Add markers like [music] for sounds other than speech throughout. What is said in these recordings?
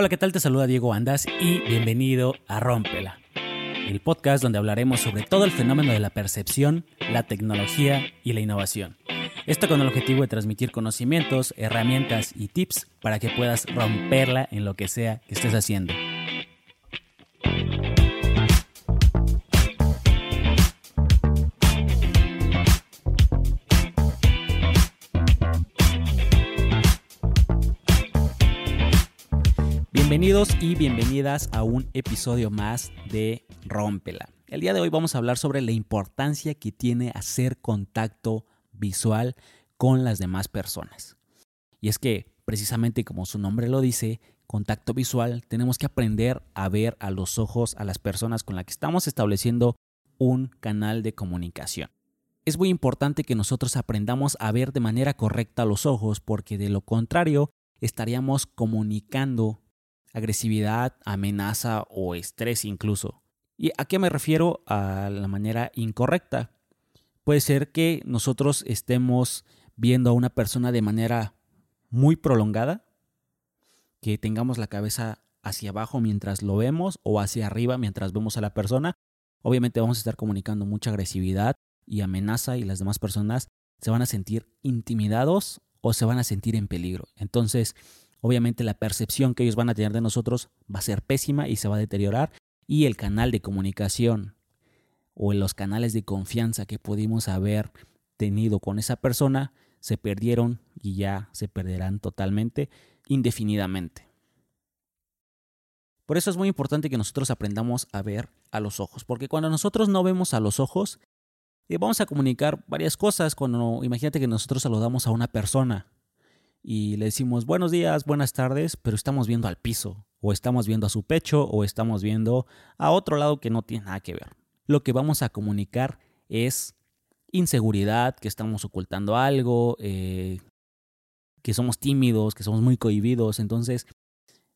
Hola, ¿qué tal? Te saluda Diego Andas y bienvenido a Rómpela, el podcast donde hablaremos sobre todo el fenómeno de la percepción, la tecnología y la innovación. Esto con el objetivo de transmitir conocimientos, herramientas y tips para que puedas romperla en lo que sea que estés haciendo. Bienvenidos y bienvenidas a un episodio más de Rómpela. El día de hoy vamos a hablar sobre la importancia que tiene hacer contacto visual con las demás personas. Y es que, precisamente como su nombre lo dice, contacto visual, tenemos que aprender a ver a los ojos a las personas con las que estamos estableciendo un canal de comunicación. Es muy importante que nosotros aprendamos a ver de manera correcta los ojos porque de lo contrario estaríamos comunicando agresividad, amenaza o estrés incluso. ¿Y a qué me refiero? A la manera incorrecta. Puede ser que nosotros estemos viendo a una persona de manera muy prolongada, que tengamos la cabeza hacia abajo mientras lo vemos o hacia arriba mientras vemos a la persona. Obviamente vamos a estar comunicando mucha agresividad y amenaza y las demás personas se van a sentir intimidados o se van a sentir en peligro. Entonces, obviamente la percepción que ellos van a tener de nosotros va a ser pésima y se va a deteriorar y el canal de comunicación o los canales de confianza que pudimos haber tenido con esa persona se perdieron y ya se perderán totalmente indefinidamente. Por eso es muy importante que nosotros aprendamos a ver a los ojos, porque cuando nosotros no vemos a los ojos, eh, vamos a comunicar varias cosas. Cuando imagínate que nosotros saludamos a una persona y le decimos buenos días, buenas tardes, pero estamos viendo al piso, o estamos viendo a su pecho, o estamos viendo a otro lado que no tiene nada que ver. Lo que vamos a comunicar es inseguridad, que estamos ocultando algo, eh, que somos tímidos, que somos muy cohibidos. Entonces,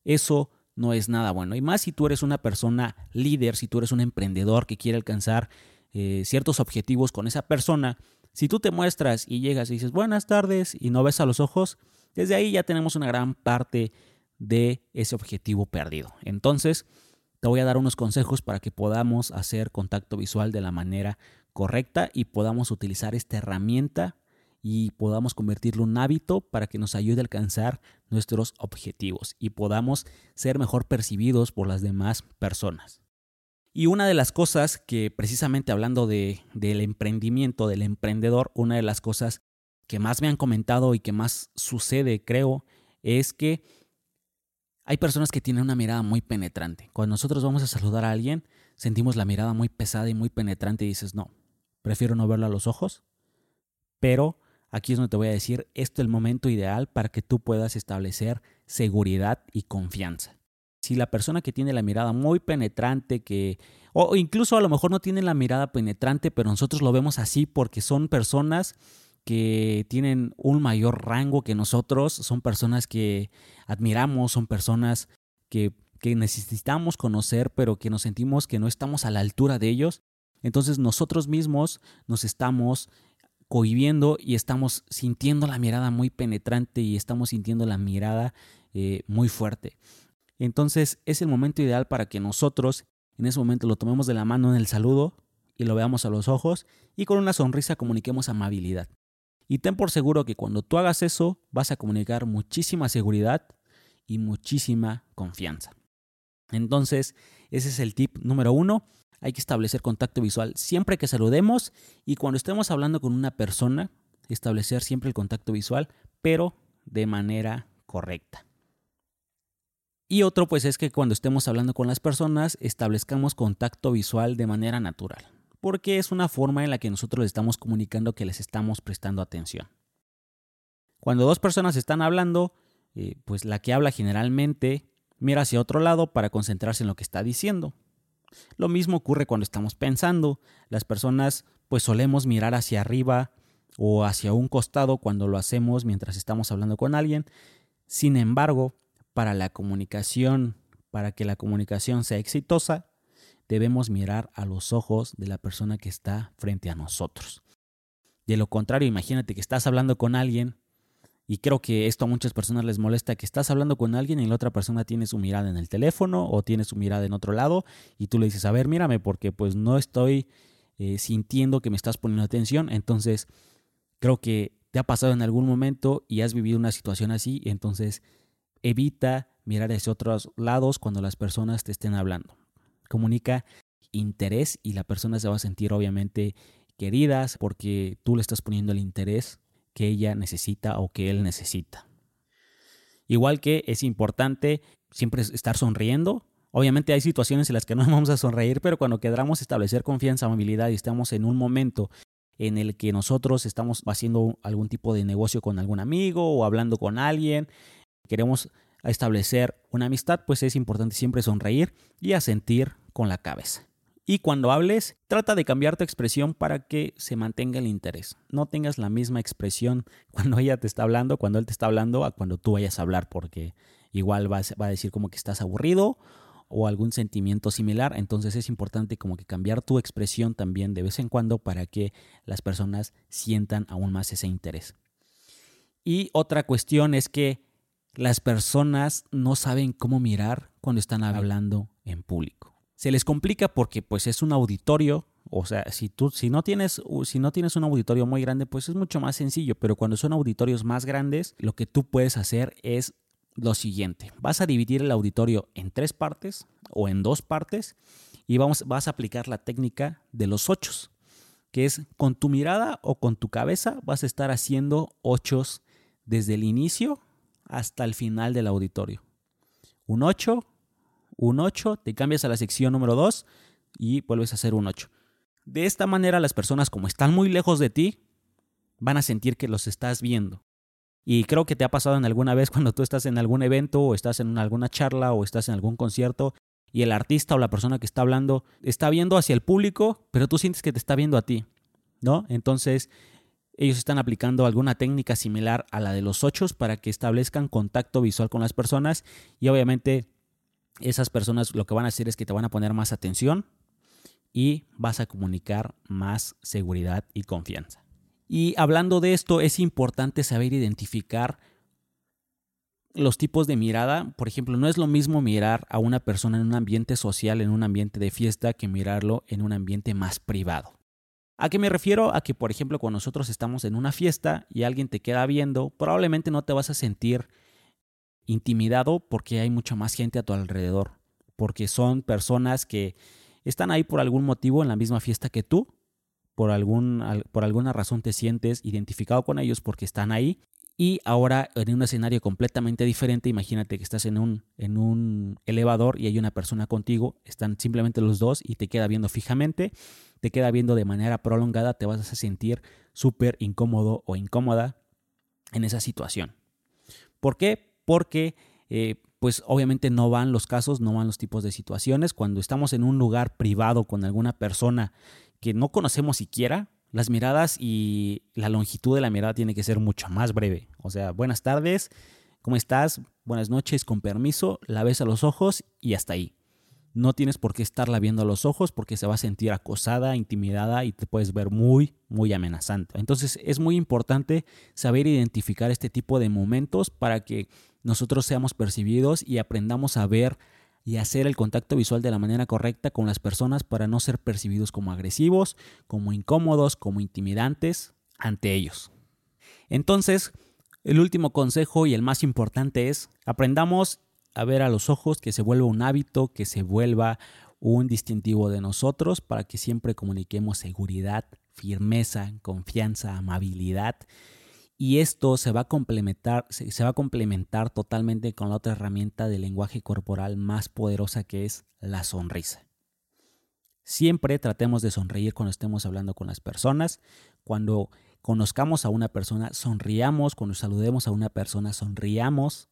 eso no es nada bueno. Y más si tú eres una persona líder, si tú eres un emprendedor que quiere alcanzar eh, ciertos objetivos con esa persona, si tú te muestras y llegas y dices buenas tardes y no ves a los ojos, desde ahí ya tenemos una gran parte de ese objetivo perdido. Entonces, te voy a dar unos consejos para que podamos hacer contacto visual de la manera correcta y podamos utilizar esta herramienta y podamos convertirlo en un hábito para que nos ayude a alcanzar nuestros objetivos y podamos ser mejor percibidos por las demás personas. Y una de las cosas que precisamente hablando de, del emprendimiento, del emprendedor, una de las cosas que más me han comentado y que más sucede, creo, es que hay personas que tienen una mirada muy penetrante. Cuando nosotros vamos a saludar a alguien, sentimos la mirada muy pesada y muy penetrante y dices, no, prefiero no verlo a los ojos, pero aquí es donde te voy a decir, esto es el momento ideal para que tú puedas establecer seguridad y confianza si la persona que tiene la mirada muy penetrante, que, o incluso a lo mejor no tiene la mirada penetrante, pero nosotros lo vemos así porque son personas que tienen un mayor rango que nosotros, son personas que admiramos, son personas que, que necesitamos conocer, pero que nos sentimos que no estamos a la altura de ellos. Entonces nosotros mismos nos estamos cohibiendo y estamos sintiendo la mirada muy penetrante y estamos sintiendo la mirada eh, muy fuerte. Entonces es el momento ideal para que nosotros en ese momento lo tomemos de la mano en el saludo y lo veamos a los ojos y con una sonrisa comuniquemos amabilidad. Y ten por seguro que cuando tú hagas eso vas a comunicar muchísima seguridad y muchísima confianza. Entonces, ese es el tip número uno. Hay que establecer contacto visual siempre que saludemos y cuando estemos hablando con una persona, establecer siempre el contacto visual, pero de manera correcta. Y otro pues es que cuando estemos hablando con las personas establezcamos contacto visual de manera natural, porque es una forma en la que nosotros les estamos comunicando que les estamos prestando atención. Cuando dos personas están hablando, eh, pues la que habla generalmente mira hacia otro lado para concentrarse en lo que está diciendo. Lo mismo ocurre cuando estamos pensando. Las personas pues solemos mirar hacia arriba o hacia un costado cuando lo hacemos mientras estamos hablando con alguien. Sin embargo, para la comunicación, para que la comunicación sea exitosa, debemos mirar a los ojos de la persona que está frente a nosotros. De lo contrario, imagínate que estás hablando con alguien Y creo que esto a muchas personas les molesta que estás hablando con alguien y la otra persona tiene su mirada en el teléfono o tiene su mirada en otro lado y tú le dices, a ver, mírame porque pues no estoy eh, sintiendo que me estás poniendo atención. Entonces, creo que te ha pasado en algún momento y has vivido una situación así, entonces evita mirar hacia otros lados cuando las personas te estén hablando. Comunica interés y la persona se va a sentir obviamente queridas porque tú le estás poniendo el interés que ella necesita o que él necesita. Igual que es importante siempre estar sonriendo. Obviamente hay situaciones en las que no [laughs] vamos a sonreír, pero cuando queramos establecer confianza, amabilidad y estamos en un momento en el que nosotros estamos haciendo algún tipo de negocio con algún amigo o hablando con alguien, queremos establecer una amistad, pues es importante siempre sonreír y asentir con la cabeza. Y cuando hables, trata de cambiar tu expresión para que se mantenga el interés. No tengas la misma expresión [laughs] cuando ella te está hablando, cuando él te está hablando, a cuando tú vayas a hablar, porque igual va a decir como que estás aburrido o algún sentimiento similar, entonces es importante como que cambiar tu expresión también de vez en cuando para que las personas sientan aún más ese interés. Y otra cuestión es que las personas no saben cómo mirar cuando están hablando en público. Se les complica porque pues es un auditorio, o sea, si tú si no tienes si no tienes un auditorio muy grande, pues es mucho más sencillo, pero cuando son auditorios más grandes, lo que tú puedes hacer es lo siguiente. Vas a dividir el auditorio en tres partes o en dos partes y vamos, vas a aplicar la técnica de los ochos, que es con tu mirada o con tu cabeza vas a estar haciendo ochos desde el inicio hasta el final del auditorio. Un 8, un 8, te cambias a la sección número 2 y vuelves a hacer un 8. De esta manera las personas como están muy lejos de ti, van a sentir que los estás viendo. Y creo que te ha pasado en alguna vez [laughs] cuando tú estás en algún evento o estás en alguna charla o estás en algún concierto y el artista o la persona que está hablando está viendo hacia el público, pero tú sientes que te está viendo a ti, ¿no? Entonces, ellos están aplicando alguna técnica similar a la de los ochos para que establezcan contacto visual con las personas y obviamente esas personas lo que van a hacer es que te van a poner más atención y vas a comunicar más seguridad y confianza. Y hablando de esto, es importante saber identificar los tipos de mirada. Por ejemplo, no es lo mismo mirar a una persona en un ambiente social, en un ambiente de fiesta, que mirarlo en un ambiente más privado. ¿A qué me refiero? A que, por ejemplo, cuando nosotros estamos en una fiesta y alguien te queda viendo, probablemente no te vas a sentir intimidado porque hay mucha más gente a tu alrededor, porque son personas que están ahí por algún motivo en la misma fiesta que tú por, algún, por alguna razón te sientes identificado con ellos porque están ahí. Y ahora en un escenario completamente diferente, imagínate que estás en un, en un elevador y hay una persona contigo, están simplemente los dos y te queda viendo fijamente, te queda viendo de manera prolongada, te vas a sentir súper incómodo o incómoda en esa situación. ¿Por qué? Porque eh, pues obviamente no van los casos, no van los tipos de situaciones. Cuando estamos en un lugar privado con alguna persona que no conocemos siquiera, las miradas y la longitud de la mirada tiene que ser mucho más breve. O sea, buenas tardes, ¿cómo estás? Buenas noches, con permiso, la ves a los ojos y hasta ahí. No tienes por qué estarla viendo a los ojos porque se va a sentir acosada, intimidada y te puedes ver muy, muy amenazante. Entonces es muy importante saber identificar este tipo de momentos para que nosotros seamos percibidos y aprendamos a ver y hacer el contacto visual de la manera correcta con las personas para no ser percibidos como agresivos, como incómodos, como intimidantes ante ellos. Entonces, el último consejo y el más importante es aprendamos a ver a los ojos, que se vuelva un hábito, que se vuelva un distintivo de nosotros para que siempre comuniquemos seguridad, firmeza, confianza, amabilidad y esto se va a complementar, se va a complementar totalmente con la otra herramienta de lenguaje corporal más poderosa que es la sonrisa. Siempre tratemos de sonreír cuando estemos hablando con las personas. Cuando conozcamos a una persona, sonriamos. Cuando saludemos a una persona, sonriamos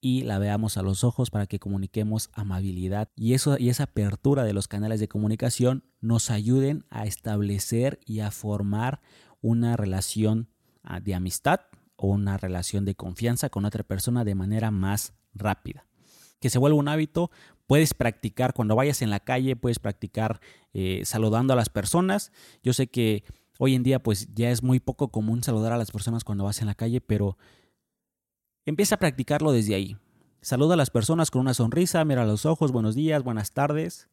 y la veamos a los ojos para que comuniquemos amabilidad. Y, eso, y esa apertura de los canales de comunicación nos ayuden a establecer y a formar una relación de amistad o una relación de confianza con otra persona de manera más rápida. Que se vuelva un hábito, puedes practicar cuando vayas en la calle, puedes practicar eh, saludando a las personas. Yo sé que hoy en día pues ya es muy poco común saludar a las personas cuando vas en la calle, pero Empieza a practicarlo desde ahí. Saluda a las personas con una sonrisa, mira a los ojos, buenos días, buenas tardes,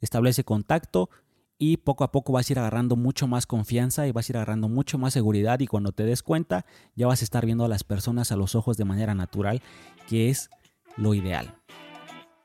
establece contacto y poco a poco vas a ir agarrando mucho más confianza y vas a ir agarrando mucho más seguridad y cuando te des cuenta ya vas a estar viendo a las personas a los ojos de manera natural, que es lo ideal.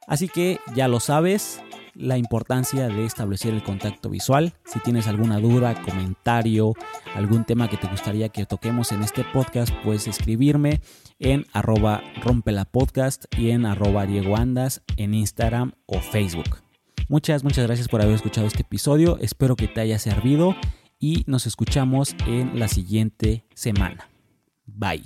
Así que ya lo sabes, la importancia de establecer el contacto visual. Si tienes alguna duda, comentario, algún tema que te gustaría que toquemos en este podcast, puedes escribirme en arroba rompelapodcast y en arroba Diego Andas en Instagram o Facebook. Muchas, muchas gracias por haber escuchado este episodio. Espero que te haya servido y nos escuchamos en la siguiente semana. Bye.